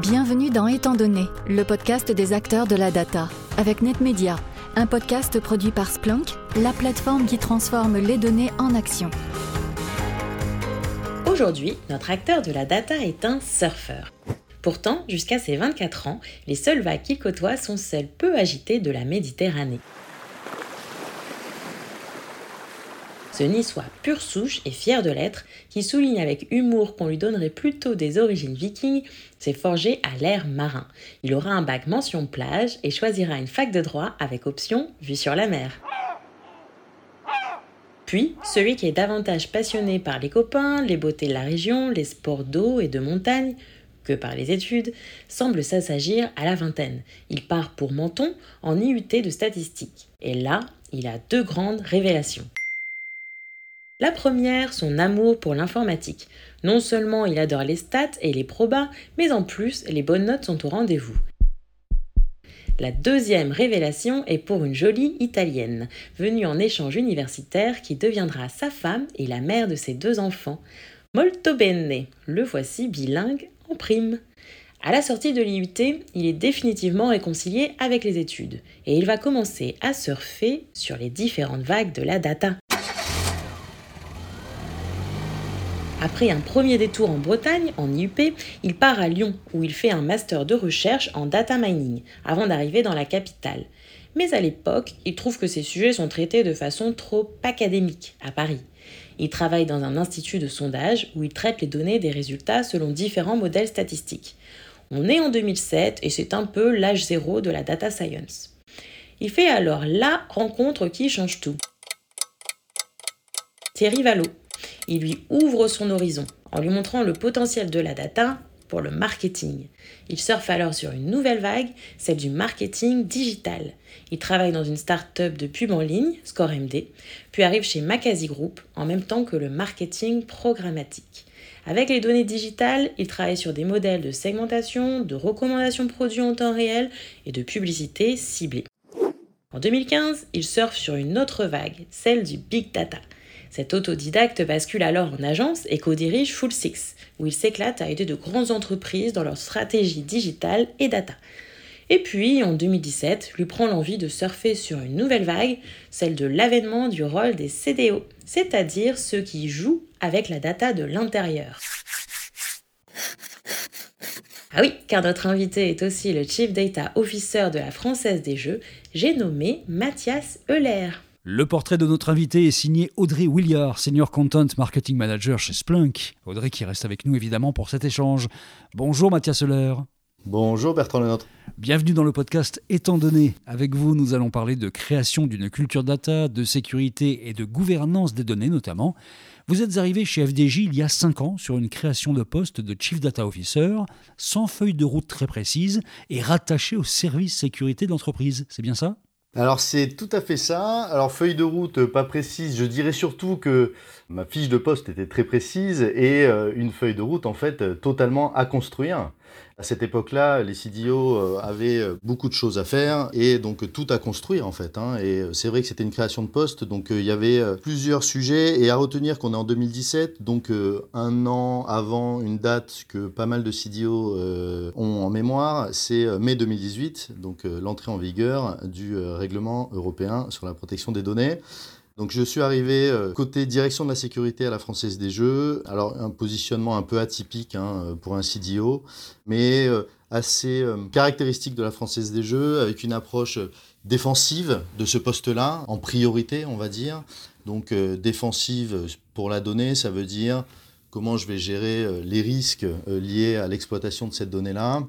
Bienvenue dans Étant donné, le podcast des acteurs de la data, avec NetMedia, un podcast produit par Splunk, la plateforme qui transforme les données en action. Aujourd'hui, notre acteur de la data est un surfeur. Pourtant, jusqu'à ses 24 ans, les seules vagues qu'il côtoie sont celles peu agitées de la Méditerranée. Ce niçois pur souche et fier de l'être, qui souligne avec humour qu'on lui donnerait plutôt des origines vikings, s'est forgé à l'air marin. Il aura un bac mention plage et choisira une fac de droit avec option vue sur la mer. Puis, celui qui est davantage passionné par les copains, les beautés de la région, les sports d'eau et de montagne, que par les études, semble s'assagir à la vingtaine. Il part pour Menton en IUT de statistique. Et là, il a deux grandes révélations. La première, son amour pour l'informatique. Non seulement il adore les stats et les probas, mais en plus, les bonnes notes sont au rendez-vous. La deuxième révélation est pour une jolie italienne, venue en échange universitaire qui deviendra sa femme et la mère de ses deux enfants. Molto bene, le voici bilingue en prime. À la sortie de l'IUT, il est définitivement réconcilié avec les études et il va commencer à surfer sur les différentes vagues de la data. Après un premier détour en Bretagne, en IUP, il part à Lyon où il fait un master de recherche en data mining avant d'arriver dans la capitale. Mais à l'époque, il trouve que ces sujets sont traités de façon trop académique à Paris. Il travaille dans un institut de sondage où il traite les données des résultats selon différents modèles statistiques. On est en 2007 et c'est un peu l'âge zéro de la data science. Il fait alors la rencontre qui change tout. Thierry Vallot, il lui ouvre son horizon en lui montrant le potentiel de la data pour le marketing. Il surfe alors sur une nouvelle vague, celle du marketing digital. Il travaille dans une start-up de pub en ligne, ScoreMD, puis arrive chez Makazi Group en même temps que le marketing programmatique. Avec les données digitales, il travaille sur des modèles de segmentation, de recommandation produits en temps réel et de publicité ciblée. En 2015, il surfe sur une autre vague, celle du big data. Cet autodidacte bascule alors en agence et co-dirige Full Six, où il s'éclate à aider de grandes entreprises dans leur stratégie digitale et data. Et puis, en 2017, lui prend l'envie de surfer sur une nouvelle vague, celle de l'avènement du rôle des CDO, c'est-à-dire ceux qui jouent avec la data de l'intérieur. Ah oui, car notre invité est aussi le Chief Data Officer de la Française des Jeux, j'ai nommé Mathias Euler. Le portrait de notre invité est signé Audrey Williard, Senior Content Marketing Manager chez Splunk. Audrey qui reste avec nous évidemment pour cet échange. Bonjour Mathias Euler. Bonjour Bertrand Lenôtre. Bienvenue dans le podcast Étant donné. Avec vous, nous allons parler de création d'une culture data, de sécurité et de gouvernance des données notamment. Vous êtes arrivé chez FDJ il y a 5 ans sur une création de poste de Chief Data Officer, sans feuille de route très précise et rattaché au service sécurité de l'entreprise. C'est bien ça? Alors c'est tout à fait ça. Alors feuille de route euh, pas précise, je dirais surtout que ma fiche de poste était très précise et euh, une feuille de route en fait euh, totalement à construire. À cette époque-là, les CDO euh, avaient euh, beaucoup de choses à faire et donc tout à construire en fait. Hein. Et c'est vrai que c'était une création de poste, donc euh, il y avait plusieurs sujets et à retenir qu'on est en 2017, donc un an avant une date que pas mal de CDO ont en mémoire, c'est mai 2018, donc l'entrée en vigueur du règlement européen sur la protection des données. Donc je suis arrivé euh, côté direction de la sécurité à la Française des Jeux. Alors un positionnement un peu atypique hein, euh, pour un CDO, mais euh, assez caractéristique de la Française des Jeux, avec une approche défensive de ce poste-là, en priorité on va dire. Donc défensive pour la donnée, ça veut dire comment je vais gérer les risques liés à l'exploitation de cette donnée-là,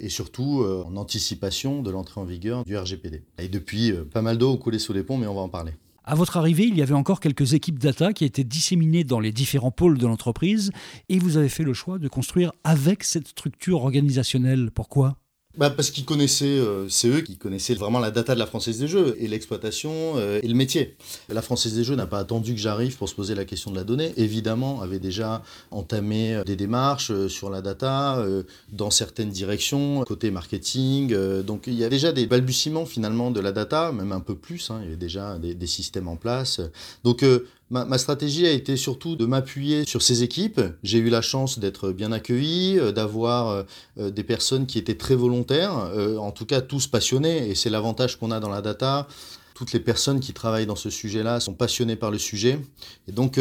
et surtout en anticipation de l'entrée en vigueur du RGPD. Et depuis, pas mal d'eau coulé sous les ponts, mais on va en parler. À votre arrivée, il y avait encore quelques équipes data qui étaient disséminées dans les différents pôles de l'entreprise et vous avez fait le choix de construire avec cette structure organisationnelle. Pourquoi? Bah parce qu'ils connaissaient, euh, c'est eux qui connaissaient vraiment la data de la Française des Jeux et l'exploitation euh, et le métier. La Française des Jeux n'a pas attendu que j'arrive pour se poser la question de la donnée. Évidemment, avait déjà entamé euh, des démarches sur la data dans certaines directions, côté marketing. donc il y a déjà des balbutiements finalement de la data, même un peu plus. Hein, il y avait déjà des, des, systèmes en place. Donc Ma, stratégie a été surtout de m'appuyer sur ces équipes. J'ai eu la chance d'être bien accueilli, euh, d'avoir euh, euh, des personnes qui étaient très volontaires, en tout cas tous passionnés, et c'est l'avantage qu'on a dans la data. Toutes les personnes qui travaillent dans ce sujet-là sont passionnées par le sujet. Et donc,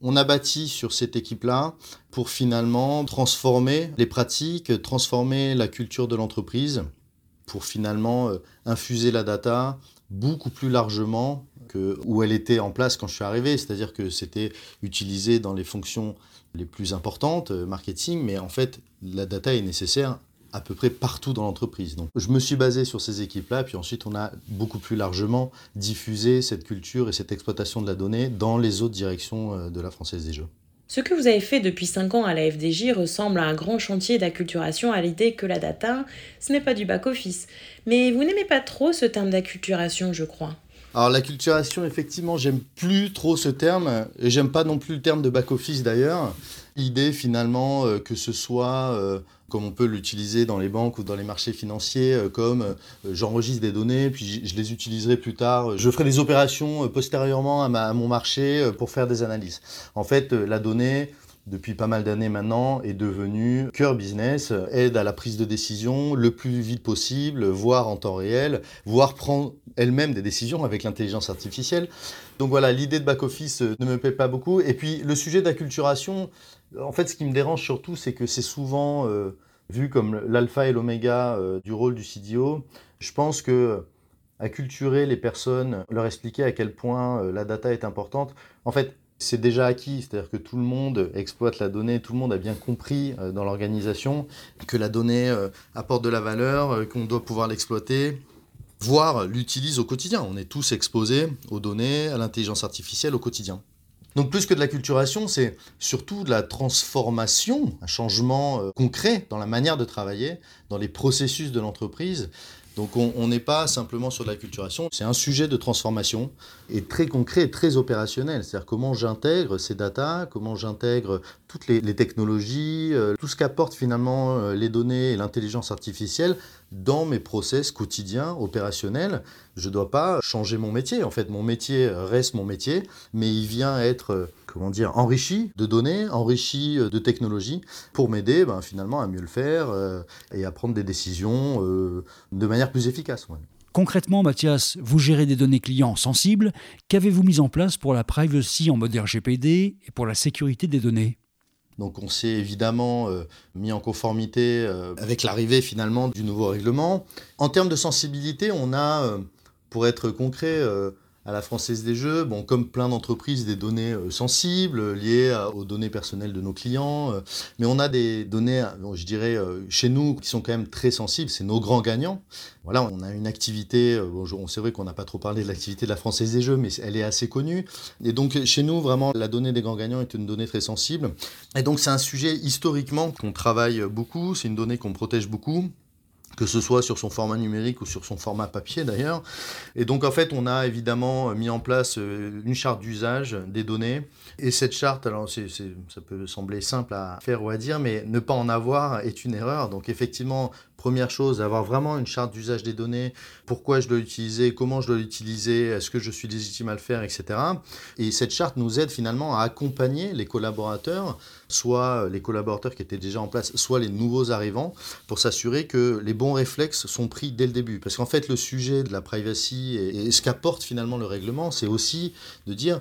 on a bâti sur cette équipe-là pour finalement transformer les pratiques, transformer la culture de l'entreprise, pour finalement infuser la data beaucoup plus largement où elle était en place quand je suis arrivé, c'est-à-dire que c'était utilisé dans les fonctions les plus importantes, euh, marketing, mais en fait, la data est nécessaire à peu près partout dans l'entreprise. Donc, je me suis basé sur ces équipes-là, puis ensuite, on a beaucoup plus largement diffusé cette culture et cette exploitation de la donnée dans les autres directions euh, de la Française des Jeux. Ce que vous avez fait depuis 5 ans à la FDJ ressemble à un grand chantier d'acculturation à l'idée que la data, ce n'est pas du back-office. Mais vous n'aimez pas trop ce terme d'acculturation, je crois. Alors l'acculturation, effectivement, j'aime plus trop ce terme, et j'aime pas non plus le terme de back-office d'ailleurs. L'idée finalement euh, que ce soit, euh, comme on peut l'utiliser dans les banques ou dans les marchés financiers, euh, comme j'enregistre des données, puis je les utiliserai plus tard, je ferai des opérations postérieurement à, à mon marché pour faire des analyses. En fait, la donnée, depuis pas mal d'années maintenant, est devenu cœur business, aide à la prise de décision le plus vite possible, voire en temps réel, voire prendre elle-même des décisions avec l'intelligence artificielle. Donc voilà, l'idée de back-office ne me plaît pas beaucoup. Et puis le sujet d'acculturation, en fait, ce qui me dérange surtout, c'est que c'est souvent euh, vu comme l'alpha et l'oméga euh, du rôle du CDO. Je pense que acculturer les personnes, leur expliquer à quel point euh, la data est importante, en fait, c'est déjà acquis, c'est-à-dire que tout le monde exploite la donnée, tout le monde a bien compris euh, dans l'organisation que la donnée euh, apporte de la valeur, euh, qu'on doit pouvoir l'exploiter, voire l'utilise au quotidien. On est tous exposés aux données, à l'intelligence artificielle au quotidien. Donc plus que de la culturation, c'est surtout de la transformation, un changement concret dans la manière de travailler, dans les processus de l'entreprise, donc on n'est pas simplement sur de la culturation, c'est un sujet de transformation et très concret et très opérationnel. C'est-à-dire comment j'intègre ces datas, comment j'intègre toutes les, technologies, euh, tout ce qu'apportent finalement euh, les données et l'intelligence artificielle dans mes process quotidiens opérationnels. Je ne dois pas changer mon métier. En fait, mon métier reste mon métier, mais il vient être euh, comment dire, enrichi de données, enrichi de technologies pour m'aider ben, finalement à mieux le faire et à prendre des décisions de manière plus efficace. Concrètement, Mathias, vous gérez des données clients sensibles. Qu'avez-vous mis en place pour la privacy en mode RGPD et pour la sécurité des données? Donc on s'est évidemment euh, mis en conformité euh, avec l'arrivée finalement du nouveau règlement. En termes de sensibilité, on a, euh, pour être concret, à la Française des Jeux, bon, comme plein d'entreprises, des données euh, sensibles liées aux données personnelles de nos clients, euh, mais on a des données, je dirais, euh, chez nous qui sont quand même très sensibles, c'est nos grands gagnants. Voilà, on a une activité, bon, c'est vrai qu'on n'a pas trop parlé de l'activité de la Française des Jeux, mais elle est assez connue. Et donc chez nous, vraiment, la donnée des grands gagnants est une donnée très sensible. Et donc c'est un sujet historiquement qu'on travaille beaucoup, c'est une donnée qu'on protège beaucoup que ce soit sur son format numérique ou sur son format papier d'ailleurs. Et donc en fait, on a évidemment mis en place euh, une charte d'usage des données. Et cette charte, alors c'est, ça peut sembler simple à faire ou à dire, mais ne pas en avoir est une erreur. Donc effectivement, Première chose, avoir vraiment une charte d'usage des données, pourquoi je dois l'utiliser, comment je dois l'utiliser, est-ce que je suis légitime à le faire, etc. Et cette charte nous aide finalement à accompagner les collaborateurs, soit les collaborateurs qui étaient déjà en place, soit les nouveaux arrivants, pour s'assurer que les bons réflexes sont pris dès le début. Parce qu'en fait, le sujet de la privacy et, ce qu'apporte finalement le règlement, c'est aussi de dire,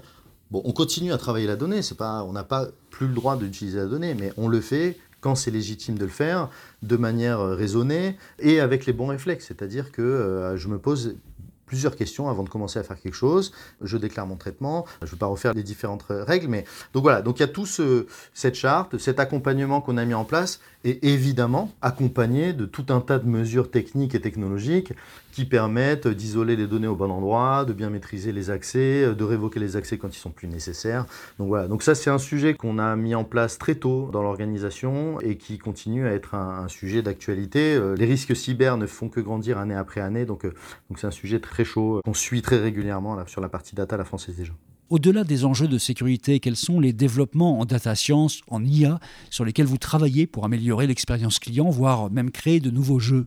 bon, on continue à travailler la donnée, c'est pas, on n'a pas plus le droit d'utiliser la donnée, mais on le fait quand c'est légitime de le faire, de manière euh, raisonnée et avec les bons réflexes. C'est-à-dire que euh, je me pose plusieurs questions avant de commencer à faire quelque chose. Je déclare mon traitement. Je ne vais pas refaire les différentes règles, mais donc voilà. Donc il y a tout ce, cette charte, cet accompagnement qu'on a mis en place, et évidemment accompagné de tout un tas de mesures techniques et technologiques qui permettent d'isoler les données au bon endroit, de bien maîtriser les accès, de révoquer les accès quand ils sont plus nécessaires. Donc voilà, donc ça c'est un sujet qu'on a mis en place très tôt dans l'organisation et qui continue à être un, sujet d'actualité. Euh, les risques cyber ne font que grandir année après année, donc euh, donc c'est un sujet très chaud qu'on suit très régulièrement sur la partie data la française déjà. Au-delà des enjeux de sécurité, quels sont les développements en data science, en IA, sur lesquels vous travaillez pour améliorer l'expérience client, voire même créer de nouveaux jeux?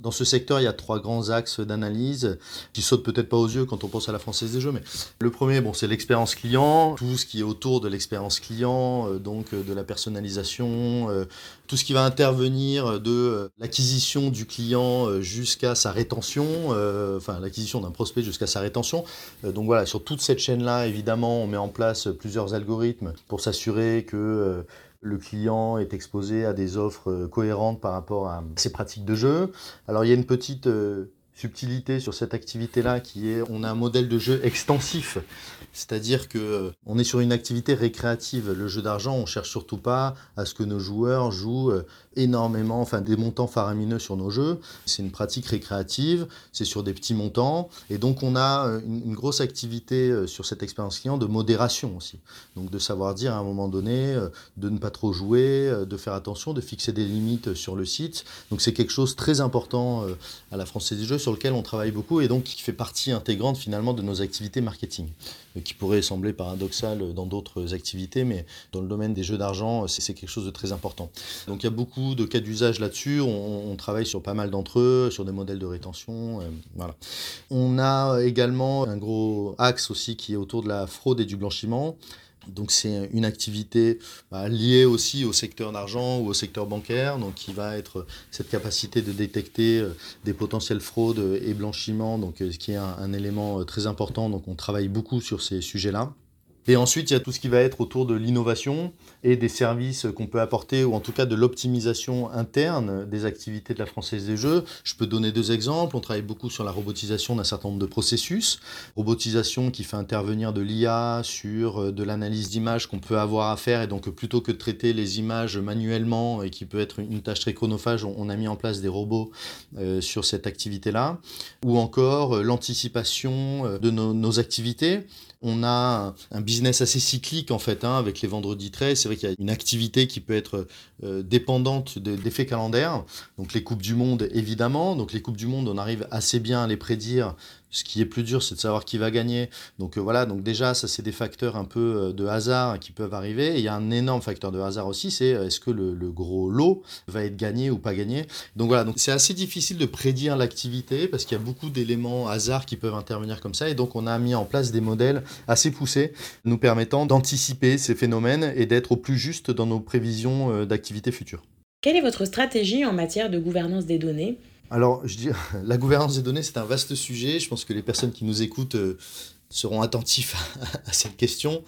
Dans ce secteur, il y a trois grands axes d'analyse qui sautent peut-être pas aux yeux quand on pense à la française des jeux. Mais le premier, bon, c'est l'expérience client, tout ce qui est autour de l'expérience client, euh, donc euh, de la personnalisation, euh, tout ce qui va intervenir de l'acquisition du client jusqu'à sa rétention, enfin l'acquisition d'un prospect jusqu'à sa rétention. donc voilà, sur toute cette chaîne-là, évidemment, on met en place plusieurs algorithmes pour s'assurer que le client est exposé à des offres euh, cohérentes par rapport à ses pratiques de jeu. Alors il y a une petite euh, subtilité sur cette activité-là qui est on a un modèle de jeu extensif. C'est-à-dire que euh, on est sur une activité récréative. Le jeu d'argent, on cherche surtout pas à ce que nos joueurs jouent énormément, enfin des montants faramineux sur nos jeux. C'est une pratique récréative, c'est sur des petits montants, et donc on a euh, une, grosse activité euh, sur cette expérience client de modération aussi. Donc de savoir dire à un moment donné, euh, de ne pas trop jouer, de faire attention, de fixer des limites sur le site. Donc c'est quelque chose de très important à la Française des Jeux sur lequel on travaille beaucoup et donc qui fait partie intégrante finalement de nos activités marketing, qui pourrait sembler paradoxal dans d'autres activités, mais dans le domaine des jeux d'argent, c'est quelque chose de très important. Donc il y a beaucoup de cas d'usage là-dessus. On, travaille sur pas mal d'entre eux, sur des modèles de rétention. Euh, voilà. On a également un gros axe aussi qui est autour de la fraude et du blanchiment. Donc c'est une activité bah, liée aussi au secteur d'argent ou au secteur bancaire, donc qui va être cette capacité de détecter euh, des potentielles fraudes et blanchiments, donc euh, ce qui est un élément très important. Donc on travaille beaucoup sur ces sujets-là. Et ensuite, il y a tout ce qui va être autour de l'innovation et des services qu'on peut apporter, ou en tout cas de l'optimisation interne des activités de la Française des Jeux. Je peux donner deux exemples. On travaille beaucoup sur la robotisation d'un certain nombre de processus. Robotisation qui fait intervenir de l'IA sur euh, de l'analyse d'images qu'on peut avoir à faire. Et donc, plutôt que de traiter les images manuellement et qui peut être une tâche très chronophage, on a mis en place des robots euh, sur cette activité-là. Ou encore euh, l'anticipation de nos, nos activités on a un business assez cyclique en fait, hein, avec les vendredis 13. C'est vrai qu'il y a une activité qui peut être euh, dépendante d'effets calendaires. Donc les Coupes du Monde, évidemment. Donc les Coupes du Monde, on arrive assez bien à les prédire ce qui est plus dur, c'est de savoir qui va gagner. Donc euh, voilà, donc déjà, ça c'est des facteurs un peu euh, de hasard qui peuvent arriver. Il y a un énorme facteur de hasard aussi, c'est euh, est-ce que le, gros lot va être gagné ou pas gagné. Donc voilà, donc c'est assez difficile de prédire l'activité parce qu'il y a beaucoup d'éléments hasard qui peuvent intervenir comme ça. Et donc on a mis en place des modèles assez poussés nous permettant d'anticiper ces phénomènes et d'être au plus juste dans nos prévisions d'activité future. Quelle est votre stratégie en matière de gouvernance des données? Alors, je dis, la gouvernance des données, c'est un vaste sujet. Je pense que les personnes qui nous écoutent euh, seront attentifs à, cette question.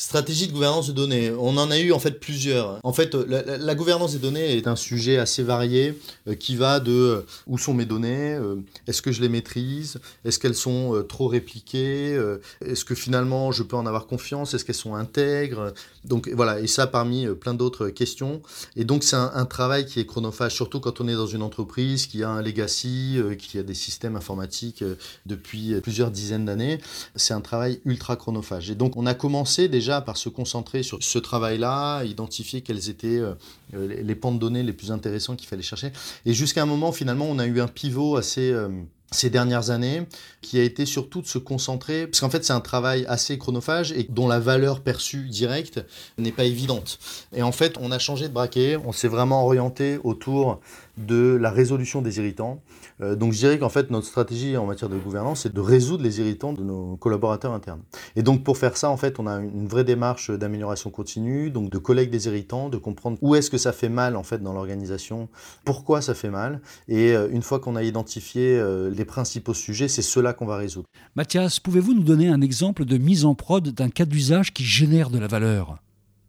Stratégie de gouvernance de données. On en a eu en fait plusieurs. En fait, la, gouvernance des données est un sujet assez varié euh, qui va de euh, où sont mes données, euh, est-ce que je les maîtrise, est-ce qu'elles sont trop répliquées, est-ce que finalement je peux en avoir confiance, est-ce qu'elles sont intègres. Donc voilà, et ça parmi plein d'autres questions. Et donc c'est un, un, travail qui est chronophage, surtout quand on est dans une entreprise qui a un legacy, qui a des systèmes informatiques depuis plusieurs dizaines d'années. C'est un travail ultra chronophage. Et donc on a commencé déjà par se concentrer sur ce travail-là, identifier quelles étaient euh, les pans de données les plus intéressants qu'il fallait chercher. Et jusqu'à un moment, finalement, on a eu un pivot assez euh, ces dernières années, qui a été surtout de se concentrer, parce qu'en fait c'est un travail assez chronophage et dont la valeur perçue directe n'est pas évidente. Et en fait on a changé de braquet, on s'est vraiment orienté autour de la résolution des irritants. Euh, donc je dirais qu'en fait notre stratégie en matière de gouvernance c'est de résoudre les irritants de nos collaborateurs internes. Et donc pour faire ça en fait on a une vraie démarche d'amélioration continue, donc de collecte des irritants, de comprendre où est-ce que ça fait mal en fait dans l'organisation, pourquoi ça fait mal, et euh, une fois qu'on a identifié euh, les principaux sujets, c'est cela qu'on va résoudre. Mathias, pouvez-vous nous donner un exemple de mise en prod d'un cas d'usage qui génère de la valeur?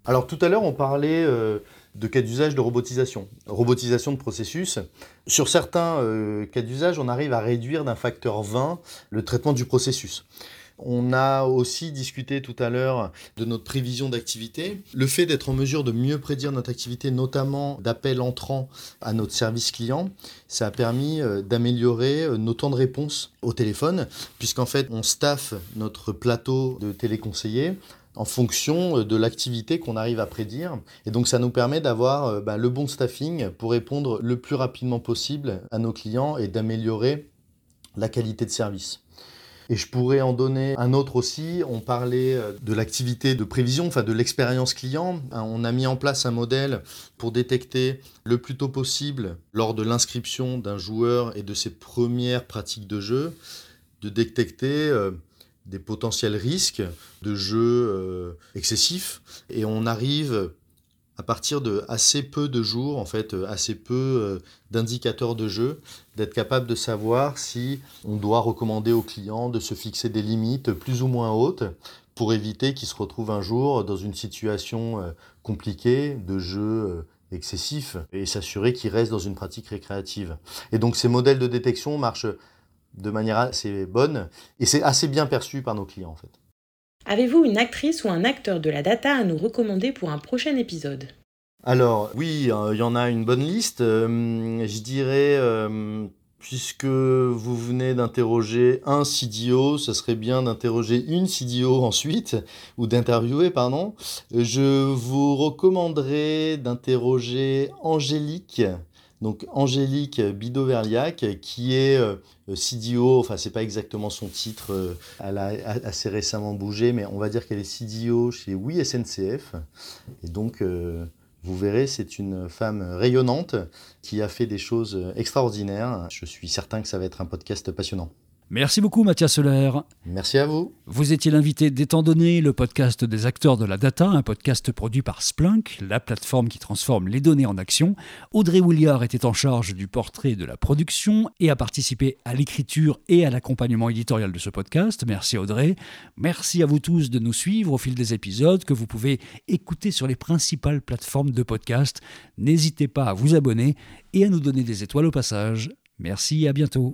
Alors tout à l'heure, on parlait de cas d'usage de robotisation, robotisation de processus. Sur certains euh, cas d'usage, on arrive à réduire d'un facteur 20 le traitement du processus. On a aussi discuté tout à l'heure de notre prévision d'activité. Le fait d'être en mesure de mieux prédire notre activité, notamment d'appels entrants à notre service client, ça a permis euh, d'améliorer euh, nos temps de réponse au téléphone, puisqu'en fait, on staffe notre plateau de téléconseillers en fonction euh, de l'activité qu'on arrive à prédire. Et donc ça nous permet d'avoir bah, le bon staffing pour répondre le plus rapidement possible à nos clients et d'améliorer la qualité de service. Et je pourrais en donner un autre aussi. On parlait euh, de l'activité de prévision, enfin de l'expérience client. Hein, on a mis en place un modèle pour détecter le plus tôt possible, lors de l'inscription d'un joueur et de ses premières pratiques de jeu, de détecter euh, des potentiels risques de jeu euh, excessifs. Et on arrive à partir de assez peu de jours, en fait, euh, assez peu euh, d'indicateurs de jeu, d'être capable de savoir si on doit recommander aux clients de se fixer des limites plus ou moins hautes pour éviter qu'ils se retrouvent un jour dans une situation compliquée de jeu excessif et s'assurer qu'ils restent dans une pratique récréative. Et donc ces modèles de détection marchent de manière assez bonne et c'est assez bien perçu par nos clients en fait. Avez-vous une actrice ou un acteur de la data à nous recommander pour un prochain épisode? Alors oui, euh, il y en a une bonne liste. Euh, je dirais, euh, puisque vous venez d'interroger un CDO, ce serait bien d'interroger une CDO ensuite, ou d'interviewer, pardon. Je vous recommanderais d'interroger Angélique donc Angélique Bidoverliac, qui est euh, CDO, enfin c'est pas exactement son titre, euh, elle a assez récemment bougé, mais on va dire qu'elle est CDO chez Oui SNCF. Et donc euh, vous verrez, c'est une femme rayonnante qui a fait des choses extraordinaires. Je suis certain que ça va être un podcast passionnant. Merci beaucoup Mathias Soler. Merci à vous. Vous étiez l'invité d'Étant donné, le podcast des acteurs de la data, un podcast produit par Splunk, la plateforme qui transforme les données en action. Audrey Williard était en charge du portrait de la production et a participé à l'écriture et à l'accompagnement éditorial de ce podcast. Merci Audrey. Merci à vous tous de nous suivre au fil des épisodes que vous pouvez écouter sur les principales plateformes de podcast. N'hésitez pas à vous abonner et à nous donner des étoiles au passage. Merci et à bientôt.